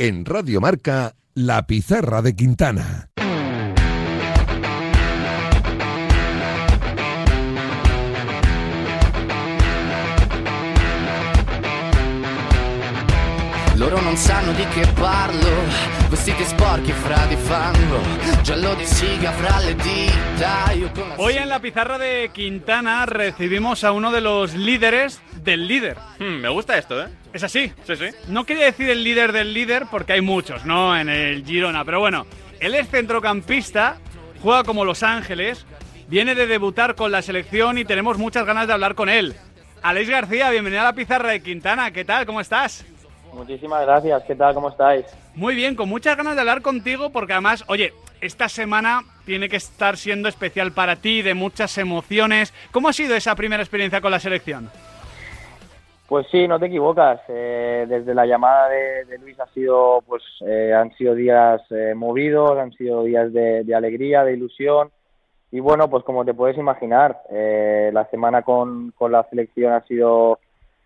En Radio Marca, La Pizarra de Quintana. Loro non sanno di che parlo, vestiti sporchi fra di fango, giallo di siga fra le dita. Io con la Hoy en la pizarra de Quintana recibimos a uno de los líderes del líder. Hmm, me gusta esto, ¿eh? ¿Es así? Sí, sí. No quería decir el líder del líder porque hay muchos, ¿no? En el Girona, pero bueno, él es centrocampista, juega como Los Ángeles, viene de debutar con la selección y tenemos muchas ganas de hablar con él. Aleix García, bienvenido a la pizarra de Quintana, ¿qué tal? ¿Cómo estás? Muchísimas gracias, ¿qué tal? ¿Cómo estáis? Muy bien, con muchas ganas de hablar contigo porque además, oye, esta semana tiene que estar siendo especial para ti, de muchas emociones. ¿Cómo ha sido esa primera experiencia con la selección? Pues sí, no te equivocas. eh, desde la llamada de, de Luis ha sido, pues, eh, han sido días eh, movidos, han sido días de, de alegría, de ilusión. Y bueno, pues como te puedes imaginar, eh, la semana con, con la selección ha sido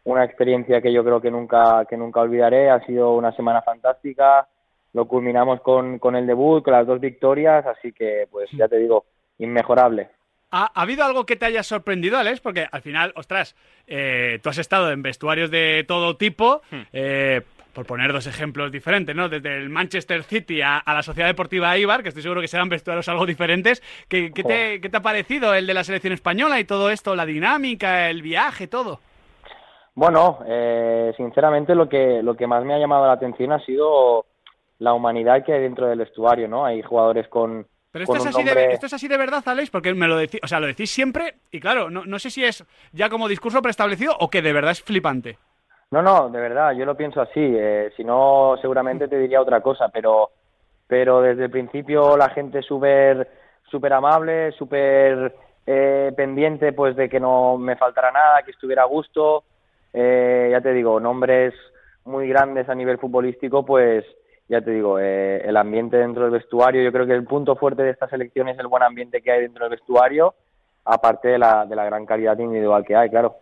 una experiencia que yo creo que nunca, que nunca olvidaré. Ha sido una semana fantástica. Lo culminamos con, con el debut, con las dos victorias, así que, pues ya te digo, inmejorable. ¿Ha, ha habido algo que te haya sorprendido, Alex? Porque al final, ostras, eh, tú has estado en vestuarios de todo tipo, eh, por poner dos ejemplos diferentes, ¿no? Desde el Manchester City a, a la Sociedad Deportiva Eibar, que estoy seguro que serán vestuarios algo diferentes. ¿Qué, qué te, qué te ha parecido el de la selección española y todo esto? La dinámica, el viaje, todo. Bueno, eh, sinceramente lo que, lo que más me ha llamado la atención ha sido la humanidad que hay dentro del vestuario, ¿no? Hay jugadores con, Pero esto con es, así nombre... de, esto es así de verdad, Alex, porque me lo decís, o sea, lo decís siempre y claro, no, no sé si es ya como discurso preestablecido o que de verdad es flipante. No, no, de verdad, yo lo pienso así. eh, si no, seguramente te diría otra cosa, pero, pero desde el principio la gente súper súper amable, súper eh, pendiente pues de que no me faltara nada, que estuviera a gusto. Eh, ya te digo, nombres muy grandes a nivel futbolístico, pues ya te digo, eh, el ambiente dentro del vestuario, yo creo que el punto fuerte de esta selección es el buen ambiente que hay dentro del vestuario, aparte de la, de la gran calidad individual que hay, claro.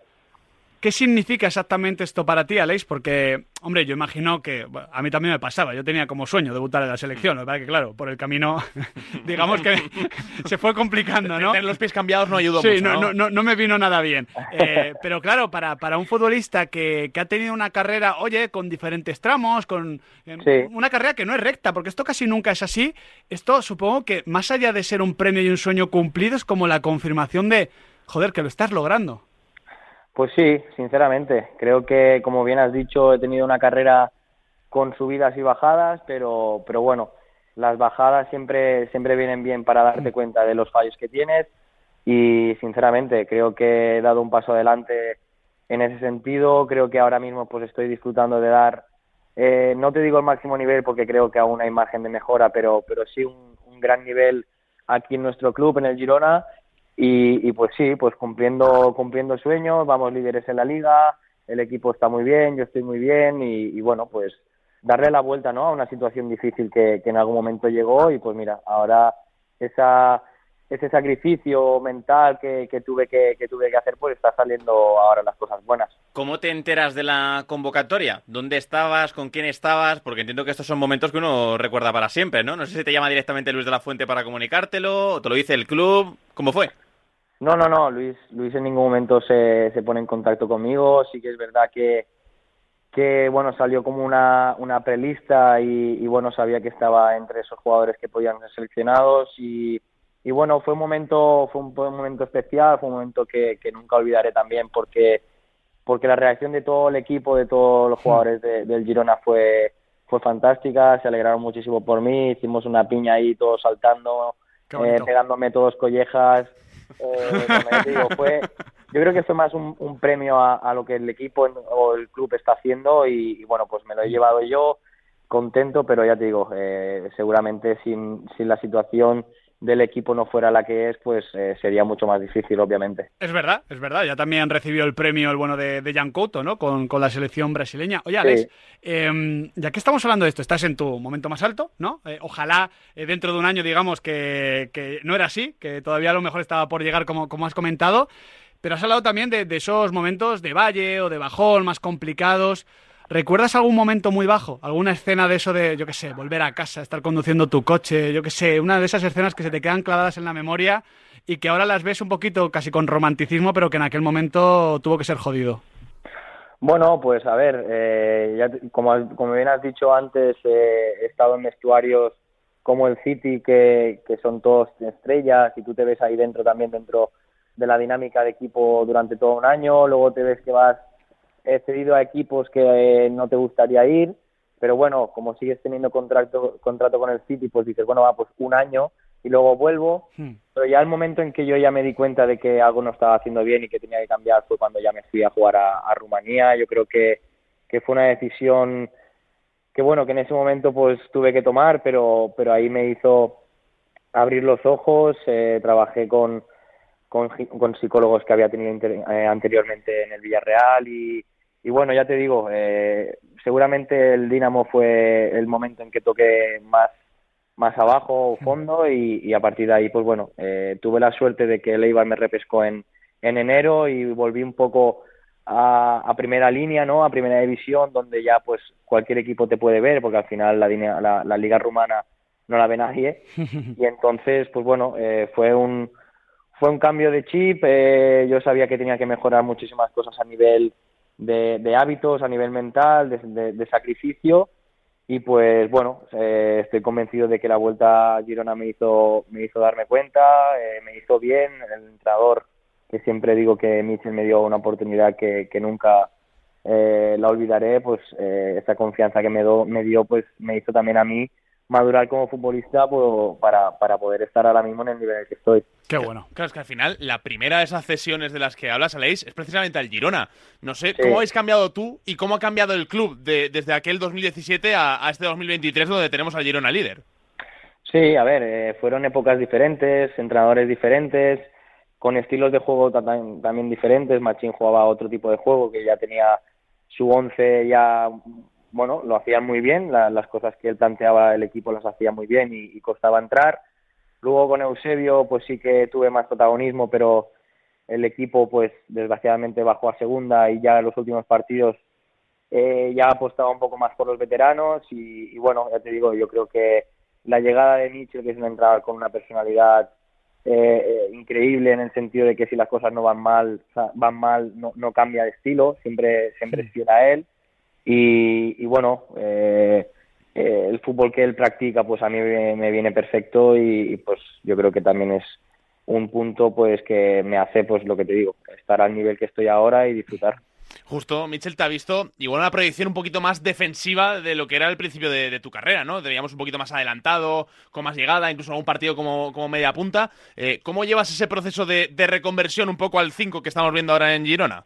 ¿Qué significa exactamente esto para ti, Alex? Porque, hombre, yo imagino que bueno, a mí también me pasaba. Yo tenía como sueño debutar en la selección. La verdad que, claro, por el camino, digamos que se fue complicando, ¿no? Tener los pies cambiados no ayudó Sí, mucho, no, ¿no? no, no, no me vino nada bien. Eh, pero claro, para, para un futbolista que, que ha tenido una carrera, oye, con diferentes tramos, con eh, Sí. una carrera que no es recta, porque esto casi nunca es así, esto supongo que más allá de ser un premio y un sueño cumplido, es como la confirmación de, joder, que lo estás logrando. Pues sí, sinceramente. Creo que, como bien has dicho, he tenido una carrera con subidas y bajadas, pero, pero bueno, las bajadas siempre, siempre vienen bien para darte cuenta de los fallos que tienes y, sinceramente, creo que he dado un paso adelante en ese sentido. Creo que ahora mismo pues estoy disfrutando de dar, eh, no te digo el máximo nivel porque creo que aún hay margen de mejora, pero, pero sí un, un gran nivel aquí en nuestro club, en el Girona, y, y, pues sí, pues cumpliendo, cumpliendo sueños, vamos líderes en la liga, el equipo está muy bien, yo estoy muy bien y, y bueno, pues darle la vuelta ¿no? a una situación difícil que, que en algún momento llegó y pues mira, ahora esa, ese sacrificio mental que, que tuve que, que tuve que hacer pues está saliendo ahora las cosas buenas. ¿Cómo te enteras de la convocatoria? ¿Dónde estabas? ¿Con quién estabas? Porque entiendo que estos son momentos que uno recuerda para siempre, ¿no? No sé si te llama directamente Luis de la Fuente para comunicártelo, o te lo dice el club. ¿Cómo fue? No, no, no, Luis, Luis en ningún momento se, se pone en contacto conmigo. Sí que es verdad que, que bueno, salió como una, una prelista y, y, bueno, sabía que estaba entre esos jugadores que podían ser seleccionados y, y bueno, fue un momento, fue un, fue un momento especial, fue un momento que, que, nunca olvidaré también porque, porque la reacción de todo el equipo, de todos los jugadores de, del Girona fue, fue fantástica, se alegraron muchísimo por mí, hicimos una piña ahí todos saltando, eh, pegándome todos collejas. Eh, digo, fue, yo creo que fue más un, un premio a, lo que el equipo o el club está haciendo y, y, bueno, pues me lo he llevado yo contento, pero ya te digo, eh, seguramente sin, sin la situación del equipo no fuera la que es, pues eh, sería mucho más difícil, obviamente. Es verdad, es verdad. Ya también recibió el premio el bueno de, de Jan Couto, ¿no? Con, con, la selección brasileña. Oye, Alex, sí. eh, ya que estamos hablando de esto, estás en tu momento más alto, ¿no? Eh, ojalá eh, dentro de un año digamos que, que, no era así, que todavía a lo mejor estaba por llegar, como, como has comentado. Pero has hablado también de, de esos momentos de valle o de bajón más complicados. ¿Recuerdas algún momento muy bajo? ¿Alguna escena de eso de, yo qué sé, volver a casa, estar conduciendo tu coche, yo qué sé, una de esas escenas que se te quedan clavadas en la memoria y que ahora las ves un poquito casi con romanticismo, pero que en aquel momento tuvo que ser jodido? Bueno, pues a ver, eh, ya, como, bien has dicho antes, eh, he estado en vestuarios como el City, que, que son todos estrellas, y tú te ves ahí dentro también, dentro de la dinámica de equipo durante todo un año, luego te ves que vas eh, cedido a equipos que no te gustaría ir, pero bueno, como sigues teniendo contrato, contrato con el City, pues dices, bueno, va, pues un año y luego vuelvo. Hmm. Pero ya el momento en que yo ya me di cuenta de que algo no estaba haciendo bien y que tenía que cambiar fue cuando ya me fui a jugar a, Rumanía. Yo creo que, que fue una decisión que bueno, que en ese momento pues tuve que tomar, pero, pero ahí me hizo abrir los ojos, eh, trabajé con, con, con, psicólogos que había tenido eh, anteriormente en el Villarreal y, y bueno, ya te digo, eh, seguramente el Dinamo fue el momento en que toqué más más abajo o fondo y, a partir de ahí pues bueno eh, tuve la suerte de que el Eibar me repescó en, en enero y volví un poco a, primera línea no a primera división donde ya pues cualquier equipo te puede ver porque al final la, la, liga rumana no la ve nadie. Y entonces pues bueno eh, fue un fue un cambio de chip eh, yo sabía que tenía que mejorar muchísimas cosas a nivel de, hábitos a nivel mental de sacrificio. Y pues bueno, eh, estoy convencido de que la vuelta a Girona me hizo, me hizo darme cuenta, eh, me hizo bien, el entrenador, que siempre digo que Mitchell me dio una oportunidad que, que nunca eh, la olvidaré, pues esa confianza que me, do, me dio pues me hizo también a mí madurar como futbolista pues, para, para poder estar ahora mismo en el nivel en el que estoy. Qué bueno. Claro, es que al final la primera de esas cesiones de las que hablas, Aleix, es precisamente al Girona. No sé, ¿cómo habéis cambiado tú y cómo ha cambiado el club desde aquel 2017 a, este 2023 donde tenemos al Girona líder? Sí, a ver, eh, fueron épocas diferentes, entrenadores diferentes, con estilos de juego también, diferentes. Machín jugaba otro tipo de juego que ya tenía su once ya bueno, lo hacían muy bien, las cosas que él planteaba el equipo las hacía muy bien y, costaba entrar. Luego con Eusebio pues sí que tuve más protagonismo, pero el equipo pues desgraciadamente bajó a segunda y ya en los últimos partidos eh, ya apostaba un poco más por los veteranos y, bueno, ya te digo, yo creo que la llegada de Mitchell, que es una entrada con una personalidad eh, eh, increíble en el sentido de que si las cosas no van mal, van mal, no, no cambia de estilo, siempre, siempre es a él y, bueno, eh, eh, el fútbol que él practica pues a mí me, viene perfecto y, pues yo creo que también es un punto pues que me hace pues lo que te digo, estar al nivel que estoy ahora y disfrutar. Justo, Mitchell te ha visto igual una proyección un poquito más defensiva de lo que era el principio de, tu carrera, ¿no? Te un poquito más adelantado, con más llegada, incluso algún partido como, como media punta. Eh, ¿Cómo llevas ese proceso de, de reconversión un poco al 5 que estamos viendo ahora en Girona?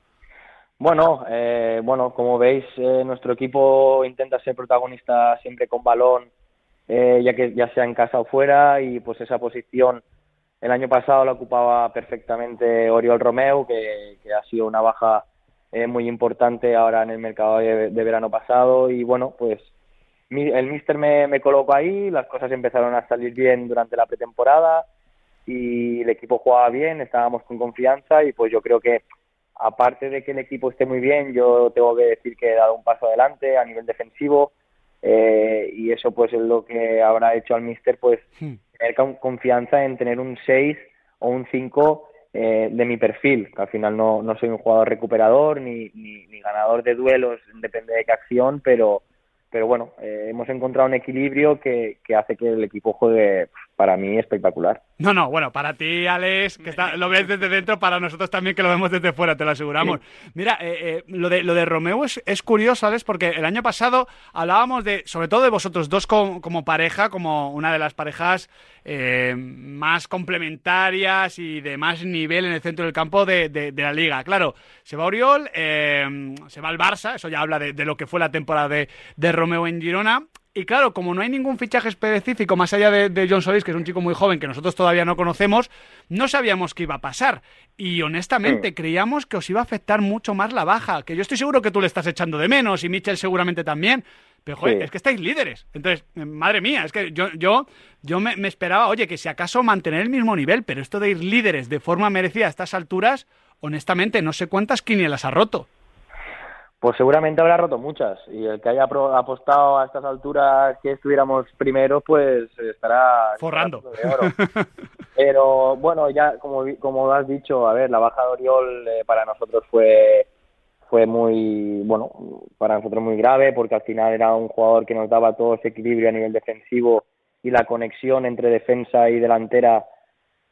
Bueno, eh, bueno, como veis, eh, nuestro equipo intenta ser protagonista siempre con balón, eh, ya que ya sea en casa o fuera, y pues esa posición el año pasado la ocupaba perfectamente Oriol Romeu, que, ha sido una baja muy importante ahora en el mercado de, verano pasado, y bueno, pues el míster me, me colocó ahí, las cosas empezaron a salir bien durante la pretemporada y el equipo jugaba bien, estábamos con confianza y pues yo creo que aparte de que el equipo esté muy bien, yo tengo que decir que he dado un paso adelante a nivel defensivo eh, y eso pues es lo que habrá hecho al míster pues hmm. tener confianza en tener un 6 o un 5 eh, de mi perfil, que al final no, no soy un jugador recuperador ni, ni, ni ganador de duelos, depende de qué acción, pero pero bueno, eh, hemos encontrado un equilibrio que, que, hace que el equipo juegue para mí espectacular. No, no, bueno, para ti, Alex, que lo ves desde dentro, para nosotros también que lo vemos desde fuera, te lo aseguramos. Mira, eh, eh, lo, de, lo de Romeo es, es, curioso, Alex, porque el año pasado hablábamos de, sobre todo de vosotros dos como, pareja, como una de las parejas más complementarias y de más nivel en el centro del campo de, de, la liga. Claro, se va Oriol, se va el Barça, eso ya habla de, lo que fue la temporada de, de Romeo en Girona. Y claro, como no hay ningún fichaje específico más allá de, John Solis, que es un chico muy joven que nosotros todavía no conocemos, no sabíamos qué iba a pasar. Y honestamente creíamos que os iba a afectar mucho más la baja, que yo estoy seguro que tú le estás echando de menos y Mitchell seguramente también. Pero joder, es que estáis líderes. Entonces, eh, madre mía, es que yo, yo, yo me, me, esperaba, oye, que si acaso mantener el mismo nivel, pero esto de ir líderes de forma merecida a estas alturas, honestamente, no sé cuántas quinielas ha roto. Pues seguramente habrá roto muchas. Y el que haya apostado a estas alturas que estuviéramos primero, pues estará forrando. Pero bueno, ya como, como has dicho, a ver, la baja de Oriol eh, para nosotros fue fue muy bueno para nosotros muy grave porque al final era un jugador que nos daba todo ese equilibrio a nivel defensivo y la conexión entre defensa y delantera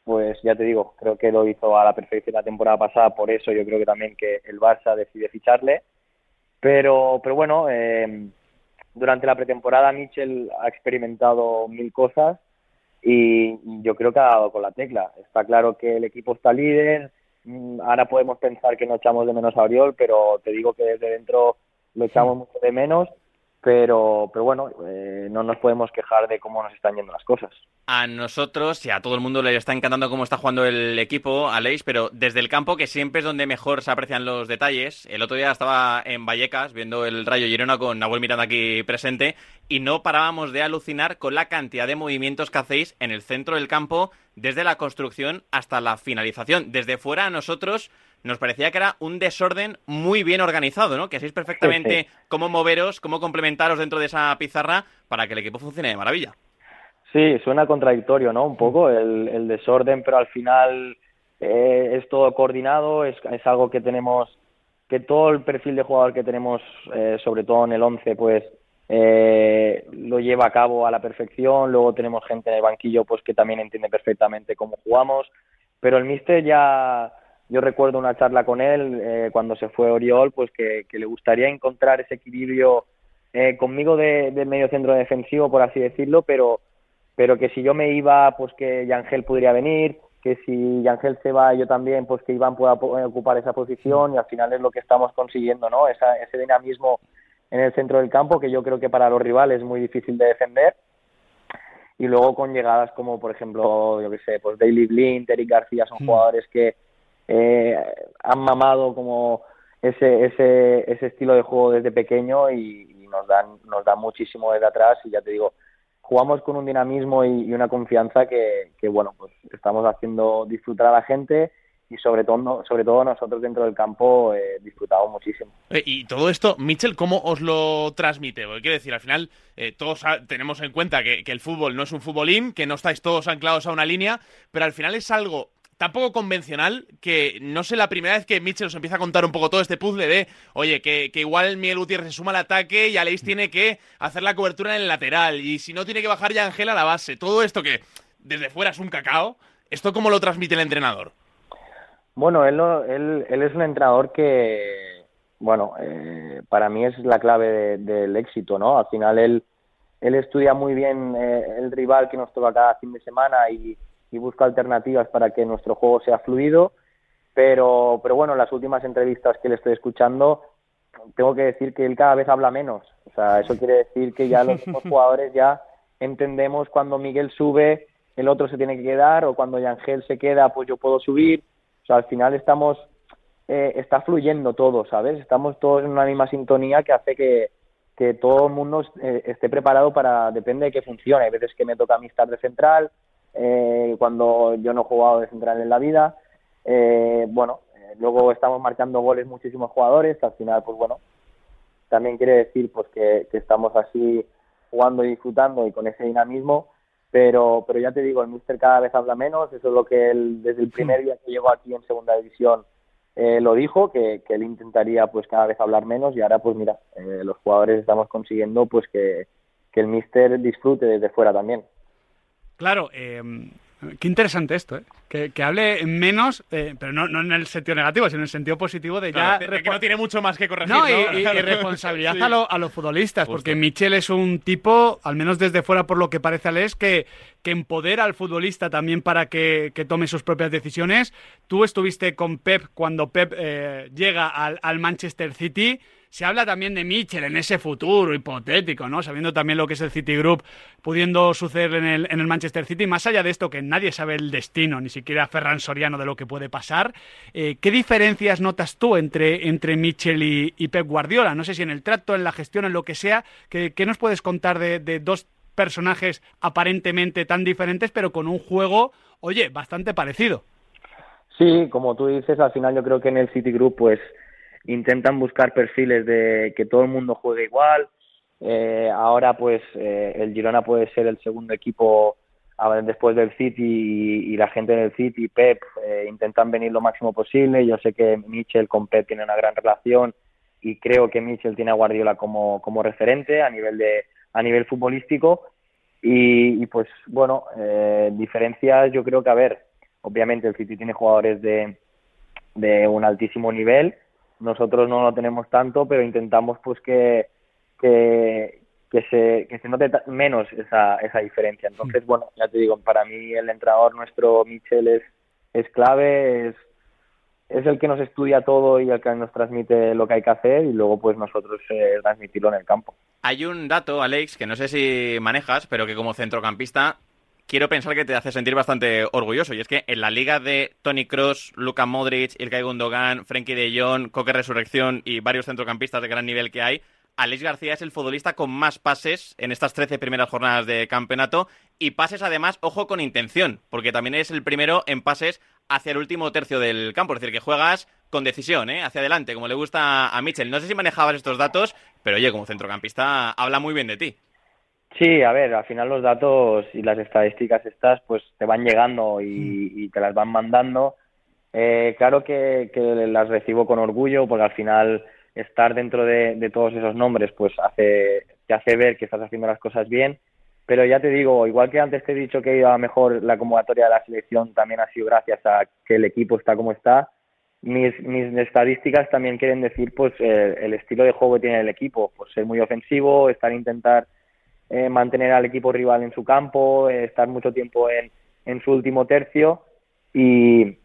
pues ya te digo creo que lo hizo a la perfección la temporada pasada. Por eso yo creo que también que el Barça decide ficharle pero, pero bueno, eh, durante la pretemporada Mitchell ha experimentado mil cosas y yo creo que ha dado con la tecla. Está claro que el equipo está líder, mm, ahora podemos pensar que no echamos de menos a Oriol, pero te digo que desde dentro lo echamos mucho de menos pero, pero bueno, eh, no nos podemos quejar de cómo nos están yendo las cosas. A nosotros y a todo el mundo le está encantando cómo está jugando el equipo, Aleix, pero desde el campo, que siempre es donde mejor se aprecian los detalles. El otro día estaba en Vallecas viendo el Rayo Girona con Nahuel Miranda aquí presente y no parábamos de alucinar con la cantidad de movimientos que hacéis en el centro del campo desde la construcción hasta la finalización. Desde fuera a nosotros nos parecía que era un desorden muy bien organizado, ¿no? Que hacéis perfectamente cómo moveros, cómo complementaros dentro de esa pizarra para que el equipo funcione de maravilla. Sí, suena contradictorio, ¿no? Un poco el, desorden, pero al final eh, es todo coordinado, es, es, algo que tenemos, que todo el perfil de jugador que tenemos, eh, sobre todo en el 11, pues eh, lo lleva a cabo a la perfección. Luego tenemos gente en el banquillo, pues que también entiende perfectamente cómo jugamos. Pero el míster ya yo recuerdo una charla con él eh, cuando se fue Oriol, pues que, le gustaría encontrar ese equilibrio eh, conmigo de, medio centro defensivo, por así decirlo, pero, pero que si yo me iba, pues que Yangel podría venir, que si Yangel se va yo también, pues que Iván pueda ocupar esa posición y al final es lo que estamos consiguiendo, ¿no? ese dinamismo en el centro del campo que yo creo que para los rivales es muy difícil de defender y luego con llegadas como por ejemplo yo que sé pues Daily Blind, Eric García son mm. jugadores que eh, han mamado como ese, ese, ese estilo de juego desde pequeño y, nos dan nos dan muchísimo desde atrás y ya te digo jugamos con un dinamismo y, una confianza que, que, bueno pues estamos haciendo disfrutar a la gente y sobre todo sobre todo nosotros dentro del campo eh, disfrutamos muchísimo. Eh, y todo esto Mitchell cómo os lo transmite porque quiero decir al final eh, todos tenemos en cuenta que, que, el fútbol no es un futbolín que no estáis todos anclados a una línea pero al final es algo tampoco convencional, que no sé la primera vez que Mitchell os empieza a contar un poco todo este puzzle de, oye, que, que igual Miguel Gutiérrez se suma al ataque y Aleix tiene que hacer la cobertura en el lateral, y si no tiene que bajar ya Ángel a la base. Todo esto que desde fuera es un cacao, ¿esto cómo lo transmite el entrenador? Bueno, él, él, él es un entrenador que, bueno, eh, para mí es la clave del éxito, ¿no? Al final él, él estudia muy bien eh, el rival que nos toca cada fin de semana y y busca alternativas para que nuestro juego sea fluido. Pero, pero bueno, en las últimas entrevistas que le estoy escuchando, tengo que decir que él cada vez habla menos. O sea, eso quiere decir que ya los jugadores ya entendemos cuando Miguel sube, el otro se tiene que quedar, o cuando Yangel se queda, pues yo puedo subir. O sea, al final estamos, eh, está fluyendo todo, ¿sabes? Estamos todos en una misma sintonía que hace que, que todo el mundo eh, esté preparado para, depende de que funcione. Hay veces que me toca a mí estar de central, eh, cuando yo no he jugado de central en la vida. Eh, bueno, eh, luego estamos marcando goles muchísimos jugadores, al final, pues bueno, también quiere decir pues que, estamos así jugando y disfrutando y con ese dinamismo, pero, pero ya te digo, el míster cada vez habla menos, eso es lo que él desde el primer día que llegó aquí en segunda división lo dijo, que, que, él intentaría pues cada vez hablar menos y ahora pues mira, los jugadores estamos consiguiendo pues que, que el míster disfrute desde fuera también. Claro, eh, qué interesante esto, ¿eh? que, hable menos, eh, pero no, en el sentido negativo, sino en el sentido positivo de ya... que no tiene mucho más que corregir. No, Y, responsabilidad a, los futbolistas, porque Michel es un tipo, al menos desde fuera por lo que parece Alex, que, que empodera al futbolista también para que, tome sus propias decisiones. Tú estuviste con Pep cuando Pep eh, llega al, al Manchester City se habla también de Mitchell en ese futuro hipotético, ¿no? Sabiendo también lo que es el City Group, pudiendo suceder en el, en el Manchester City, más allá de esto que nadie sabe el destino, ni siquiera Ferran Soriano de lo que puede pasar, eh, ¿qué diferencias notas tú entre, entre Mitchell y, Pep Guardiola? No sé si en el trato, en la gestión, en lo que sea, ¿qué, nos puedes contar de, de dos personajes aparentemente tan diferentes, pero con un juego, oye, bastante parecido? Sí, como tú dices, al final yo creo que en el City Group, pues intentan buscar perfiles de que todo el mundo juegue igual. Eh, ahora pues eh, el Girona puede ser el segundo equipo después del City y, la gente del City, Pep, eh, intentan venir lo máximo posible. Yo sé que Michel con Pep tiene una gran relación y creo que Michel tiene a Guardiola como, como referente a nivel de a nivel futbolístico y, pues bueno eh, diferencias yo creo que a ver obviamente el City tiene jugadores de, de un altísimo nivel nosotros no lo tenemos tanto pero intentamos pues que que, que se, que se note menos esa, esa diferencia. Entonces, bueno, ya te digo, para mí el entrenador nuestro, Michel, es, es clave, es, es el que nos estudia todo y el que nos transmite lo que hay que hacer y luego pues nosotros eh, transmitirlo en el campo. Hay un dato, Alex, que no sé si manejas, pero que como centrocampista quiero pensar que te hace sentir bastante orgulloso. Y es que en la liga de Tony Cross, Luka Modric, Ilkay Gundogan, Frenkie de Jong, Coque Resurrección y varios centrocampistas de gran nivel que hay, Alex García es el futbolista con más pases en estas 13 primeras jornadas de campeonato y pases además, ojo, con intención, porque también es el primero en pases hacia el último tercio del campo, es decir, que juegas con decisión, ¿eh? hacia adelante, como le gusta a Mitchell. No sé si manejabas estos datos, pero oye, como centrocampista habla muy bien de ti. Sí, a ver, al final los datos y las estadísticas estas pues te van llegando y, te las van mandando. Eh, claro que, que las recibo con orgullo porque al final estar dentro de, todos esos nombres pues hace, te hace ver que estás haciendo las cosas bien. Pero ya te digo, igual que antes te he dicho que iba mejor la convocatoria de la selección, también ha sido gracias a que el equipo está como está. Mis, mis estadísticas también quieren decir pues eh, el estilo de juego que tiene el equipo, pues ser muy ofensivo, estar intentar eh, mantener al equipo rival en su campo, eh, estar mucho tiempo en, su último tercio y,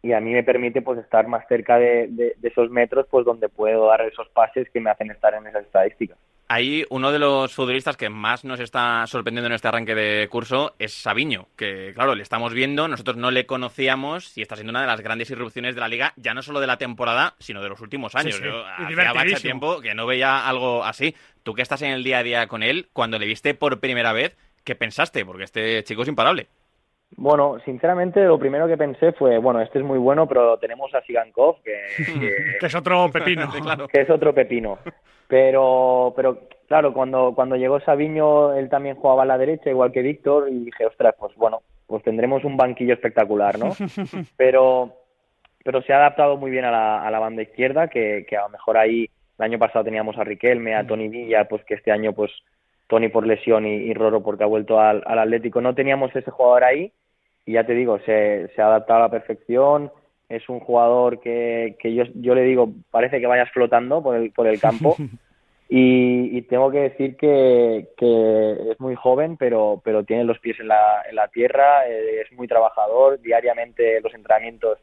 y a mí me permite pues estar más cerca de, esos metros pues donde puedo dar esos pases que me hacen estar en esas estadísticas. Ahí uno de los futbolistas que más nos está sorprendiendo en este arranque de curso es Sabiño, que claro, le estamos viendo, nosotros no le conocíamos y está siendo una de las grandes irrupciones de la liga, ya no solo de la temporada, sino de los últimos años. Yo hacía bastante tiempo que no veía algo así. Tú que estás en el día a día con él, cuando le viste por primera vez, ¿qué pensaste? Porque este chico es imparable. Bueno, sinceramente lo primero que pensé fue, bueno, este es muy bueno, pero tenemos a Sigankov, que, que, es otro pepino, claro. que es otro pepino. Pero, pero claro, cuando, cuando llegó Sabiño, él también jugaba a la derecha, igual que Víctor, y dije, ostras, pues bueno, pues tendremos un banquillo espectacular, ¿no? Pero, pero se ha adaptado muy bien a la, a la banda izquierda, que, que a lo mejor ahí el año pasado teníamos a Riquelme, a Tony Villa, pues que este año pues Tony por lesión y, Roro porque ha vuelto al, Atlético. No teníamos ese jugador ahí y ya te digo, se, se ha adaptado a la perfección. Es un jugador que, que yo, yo le digo, parece que vayas flotando por el, por el campo. Y, tengo que decir que, que, es muy joven, pero, pero tiene los pies en la, en la tierra, eh, es muy trabajador, diariamente los entrenamientos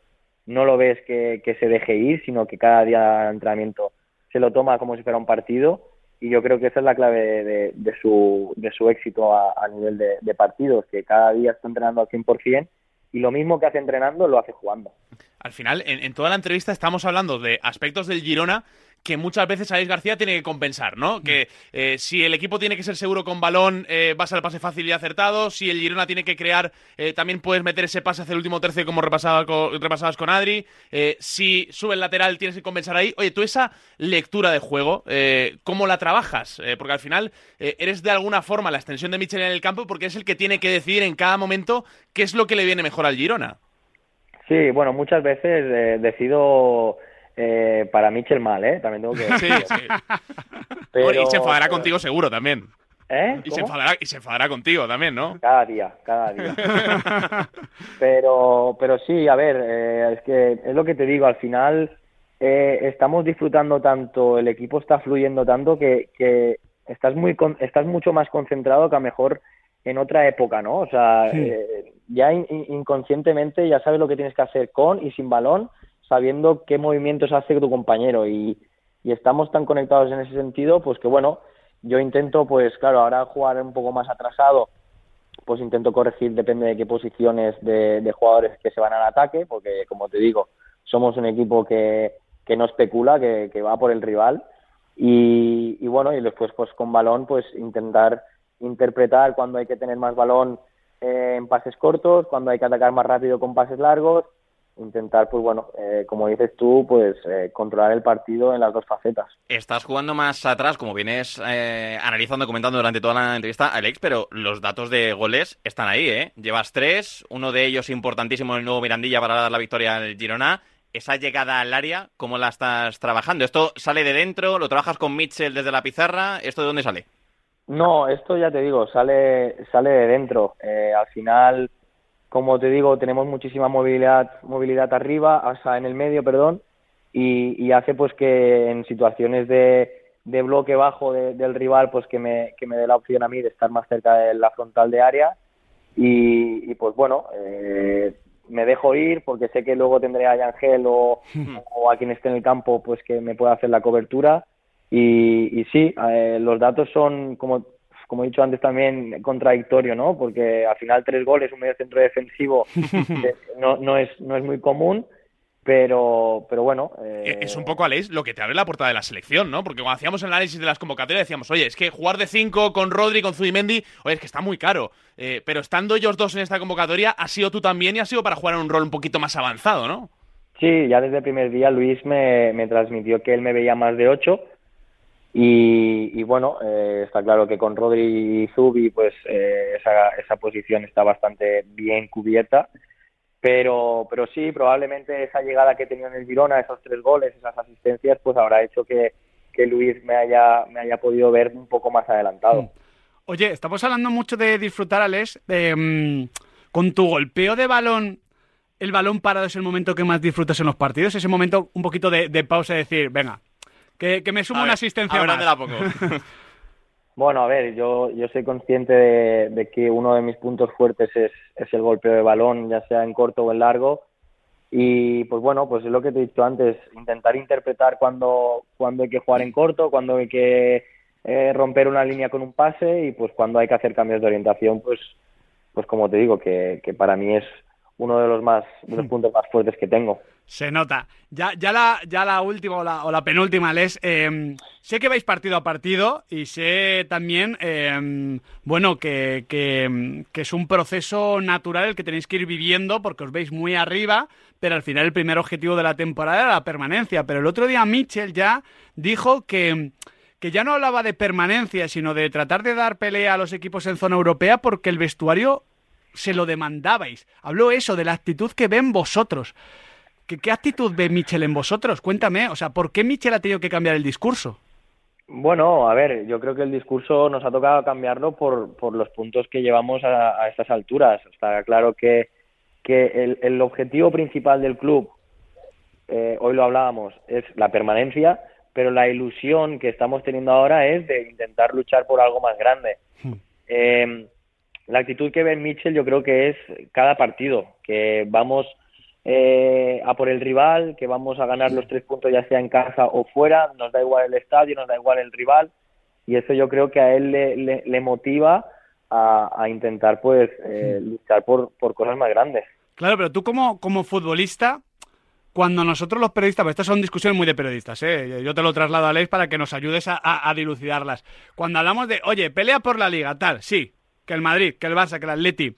no lo ves que, que se deje ir, sino que cada día de entrenamiento se lo toma como si fuera un partido y yo creo que esa es la clave de, su, de su éxito a, nivel de, partidos, que cada día está entrenando al 100% y lo mismo que hace entrenando lo hace jugando. Al final, en toda la entrevista estamos hablando de aspectos del Girona que muchas veces Alex García tiene que compensar, ¿no? Que eh, si el equipo tiene que ser seguro con balón, eh, vas al pase fácil y acertado. Si el Girona tiene que crear, eh, también puedes meter ese pase hacia el último tercio como repasaba con, repasabas con Adri. Si sube el lateral, tienes que compensar ahí. Oye, tú esa lectura de juego, ¿cómo la trabajas? porque al final eres de alguna forma la extensión de Michel en el campo porque es el que tiene que decidir en cada momento qué es lo que le viene mejor al Girona. Sí, bueno, muchas veces decido eh, para Mitchell mal, ¿eh? También tengo que Sí, sí. y se enfadará contigo seguro también. ¿Eh? Y se, enfadará, y se enfadará contigo también, ¿no? Cada día, cada día. pero, pero sí, a ver, eh, es que es lo que te digo, al final eh, estamos disfrutando tanto, el equipo está fluyendo tanto que, que estás, muy estás mucho más concentrado que a mejor en otra época, ¿no? O sea, eh, ya inconscientemente ya sabes lo que tienes que hacer con y sin balón sabiendo qué movimientos hace tu compañero. Y, estamos tan conectados en ese sentido, pues que bueno, yo intento, pues claro, ahora jugar un poco más atrasado, pues intento corregir, depende de qué posiciones de, jugadores que se van al ataque, porque como te digo, somos un equipo que, que no especula, que, que va por el rival. Y, y, bueno, y después pues con balón, pues intentar interpretar cuando hay que tener más balón eh, en pases cortos, cuando hay que atacar más rápido con pases largos intentar, pues bueno, eh, como dices tú, pues eh, controlar el partido en las dos facetas. Estás jugando más atrás, como vienes eh, analizando, comentando durante toda la entrevista, Alex, pero los datos de goles están ahí, ¿eh? Llevas tres, uno de ellos importantísimo, el nuevo Mirandilla para dar la victoria al Girona. Esa llegada al área, ¿cómo la estás trabajando? ¿Esto sale de dentro? ¿Lo trabajas con Mitchell desde la pizarra? ¿Esto de dónde sale? No, esto ya te digo, sale, sale de dentro. Eh, al final, como te digo, tenemos muchísima movilidad, movilidad arriba, hasta en el medio, perdón, y, y hace pues que en situaciones de, de bloque bajo de- del rival, pues que me, que me dé la opción a mí de estar más cerca de la frontal de área. Y, y, pues bueno, eh, me dejo ir porque sé que luego tendré a Yangel o, o a quien esté en el campo, pues que me pueda hacer la cobertura. Y, y sí, eh, los datos son, como, como he dicho antes también, contradictorio, ¿no? Porque al final tres goles, un medio centro defensivo, eh, no, no, es, no es muy común, pero, pero bueno. eh, Eh, Es un poco, Aleix, lo que te abre la puerta de la selección, ¿no? Porque cuando hacíamos el análisis de las convocatorias decíamos, oye, es que jugar de 5 con Rodri, con Zubimendi, oye, es que está muy caro. Eh, pero estando ellos dos en esta convocatoria, has sido tú también y has sido para jugar en un rol un poquito más avanzado, ¿no? Sí, ya desde el primer día Luis me, me transmitió que él me veía más de ocho y, bueno, eh, está claro que con Rodri y Zubi pues eh, esa, esa posición está bastante bien cubierta, pero, pero sí, probablemente esa llegada que he tenido en el Girona, esos tres goles, esas asistencias, pues habrá hecho que, Luis me haya, me haya podido ver un poco más adelantado. Oye, estamos hablando mucho de disfrutar, Alex. de, mm, con tu golpeo de balón, el balón parado es el momento que más disfrutas en los partidos. Ese momento un poquito de pausa y decir, venga, que, que me sumo A una ver, asistencia a ver más. la pongo. Bueno, a ver, yo, yo soy consciente de, de que uno de mis puntos fuertes es, es el golpeo de balón, ya sea en corto o en largo. Y pues bueno, pues es lo que te he dicho antes, intentar interpretar cuando, cuando hay que jugar en corto, cuando hay que eh, romper una línea con un pase y pues cuando hay que hacer cambios de orientación, pues, pues como te digo, que, que para mí es uno de los más de los puntos más fuertes que tengo. Se nota. Ya, ya, la, ya la última o la, o la penúltima, Les. eh, sé que vais partido a partido y sé también, eh, bueno, que, que, que es un proceso natural el que tenéis que ir viviendo porque os veis muy arriba, pero al final el primer objetivo de la temporada era la permanencia. Pero el otro día Mitchell ya dijo que, que ya no hablaba de permanencia, sino de tratar de dar pelea a los equipos en zona europea porque el vestuario se lo demandabais. Habló eso, de la actitud que ven vosotros. ¿Qué, qué actitud ve Michel en vosotros? Cuéntame, o sea, ¿por qué Michel ha tenido que cambiar el discurso? Bueno, a ver, yo creo que el discurso nos ha tocado cambiarlo por, por los puntos que llevamos a, a estas alturas. Está claro que, que el, el objetivo principal del club, eh, hoy lo hablábamos, es la permanencia, pero la ilusión que estamos teniendo ahora es de intentar luchar por algo más grande. Eh, la actitud que ve Mitchell yo creo que es cada partido, que vamos eh, a por el rival, que vamos a ganar los tres puntos ya sea en casa o fuera, nos da igual el estadio, nos da igual el rival, y eso yo creo que a él le, le, le motiva a, a, intentar pues eh, luchar por, por cosas más grandes. Claro, pero tú como, como futbolista, cuando nosotros los periodistas, pues estas son discusiones muy de periodistas, ¿eh? yo te lo traslado a Leis para que nos ayudes a, a, a dilucidarlas. Cuando hablamos de, oye, pelea por la liga, tal, sí, que el Madrid, que el Barça, que el Atleti,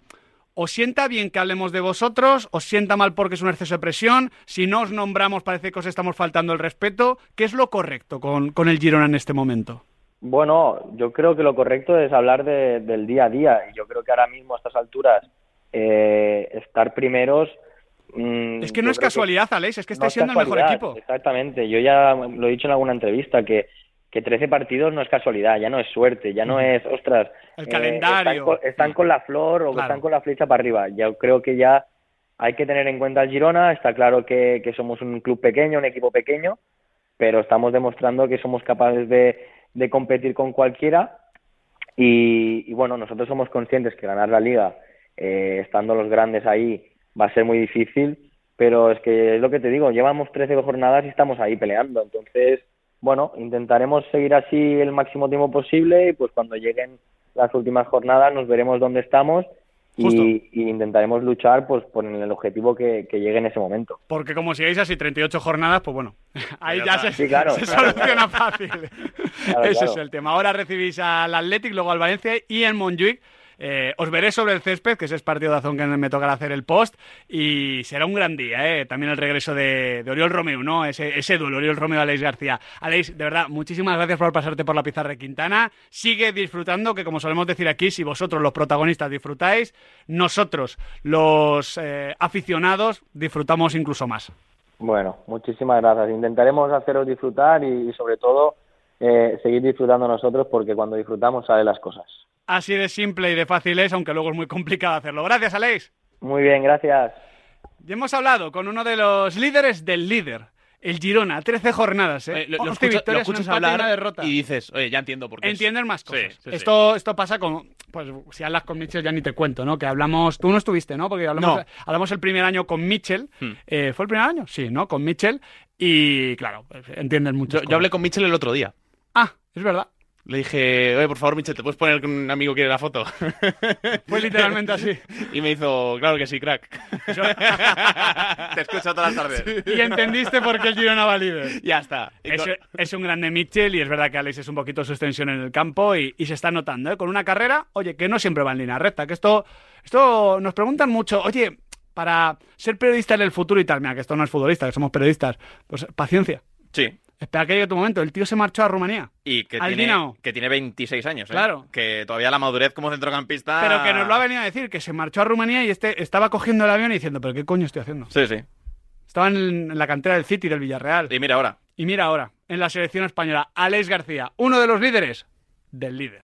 ¿Os sienta bien que hablemos de vosotros? ¿Os sienta mal porque es un exceso de presión? Si no os nombramos parece que os estamos faltando el respeto. ¿Qué es lo correcto con, con el Girona en este momento? Bueno, yo creo que lo correcto es hablar de, del día a día. Y yo creo que ahora mismo a estas alturas eh, estar primeros... Mmm, es que no es casualidad, que, Alex, es que estáis siendo el mejor equipo. Exactamente. Yo ya lo he dicho en alguna entrevista que que 13 partidos no es casualidad, ya no es suerte, ya no es, ostras, el calendario. Eh, están, con, están, con, la flor o claro. están con la flecha para arriba. Yo creo que ya hay que tener en cuenta el Girona, está claro que, que somos un club pequeño, un equipo pequeño, pero estamos demostrando que somos capaces de, de competir con cualquiera y, y, bueno, nosotros somos conscientes que ganar la liga, eh, estando los grandes ahí, va a ser muy difícil, pero es que es lo que te digo, llevamos 13 jornadas y estamos ahí peleando, entonces bueno, intentaremos seguir así el máximo tiempo posible y pues cuando lleguen las últimas jornadas nos veremos dónde estamos y, y, intentaremos luchar pues por el objetivo que, que, llegue en ese momento. Porque como sigáis así 38 jornadas, pues bueno, ahí ya se, sí, claro, se claro, soluciona fácil. Claro, Ese claro. es el tema. Ahora recibís al Athletic, luego al Valencia y en Montjuic. Eh, os veré sobre el césped, que ese es partido de Azón que me tocará hacer el post, y será un gran día, ¿eh? También el regreso de, Oriol Romeo, ¿no? Ese, ese duelo, Oriol Romeo Aleix García. Aleix, de verdad, muchísimas gracias por pasarte por la pizarra de Quintana. Sigue disfrutando, que como solemos decir aquí, si vosotros los protagonistas disfrutáis, nosotros los eh, aficionados disfrutamos incluso más. Bueno, muchísimas gracias. Intentaremos haceros disfrutar y sobre todo eh, seguir disfrutando nosotros porque cuando disfrutamos salen las cosas. Así de simple y de fácil es, aunque luego es muy complicado hacerlo. Gracias, Aleix. Muy bien, gracias. Ya hemos hablado con uno de los líderes del líder, el Girona. 13 jornadas, ¿eh? Lo, lo 11 escucha- lo victorias, un escuchas empate y hablar una derrota. y dices, oye, ya entiendo por qué. es- Entienden más cosas. sí, sí. Esto, esto pasa con. Pues si hablas con Mitchell ya ni te cuento, ¿no? Que hablamos. Tú no estuviste, ¿no? Porque hablamos, No. hablamos el primer año con Mitchell. Hmm. Eh, ¿Fue el primer año? Sí, ¿no? Con Mitchell. Y claro, pues, entienden mucho. Yo, yo hablé con Mitchell el otro día. Es verdad. Le dije, oye, por favor, Mitchell, ¿te puedes poner que un amigo quiere la foto? Fue literalmente así. y me hizo, claro que sí, crack. Te escucho todas las tardes. Y entendiste por qué el Girona va líder. ya está. Es, con- es un grande Mitchell y es verdad que Alex es un poquito su extensión en el campo y, y se está notando, ¿eh? Con una carrera, oye, que no siempre va en línea recta, que esto, esto nos preguntan mucho, oye, para ser periodista en el futuro y tal, mira, que esto no es futbolista, que somos periodistas, pues paciencia. Sí. Espera que llegue tu momento. El tío se marchó a Rumanía. Y que Al tiene, Dinamo. que tiene 26 años, ¿eh? Claro. Que todavía la madurez como centrocampista... Pero que nos lo ha venido a decir, que se marchó a Rumanía y este estaba cogiendo el avión y diciendo, pero ¿qué coño estoy haciendo? Sí, sí. Estaba en, en la cantera del City, del Villarreal. Y mira ahora. Y mira ahora, en la selección española, Alex García, uno de los líderes del líder.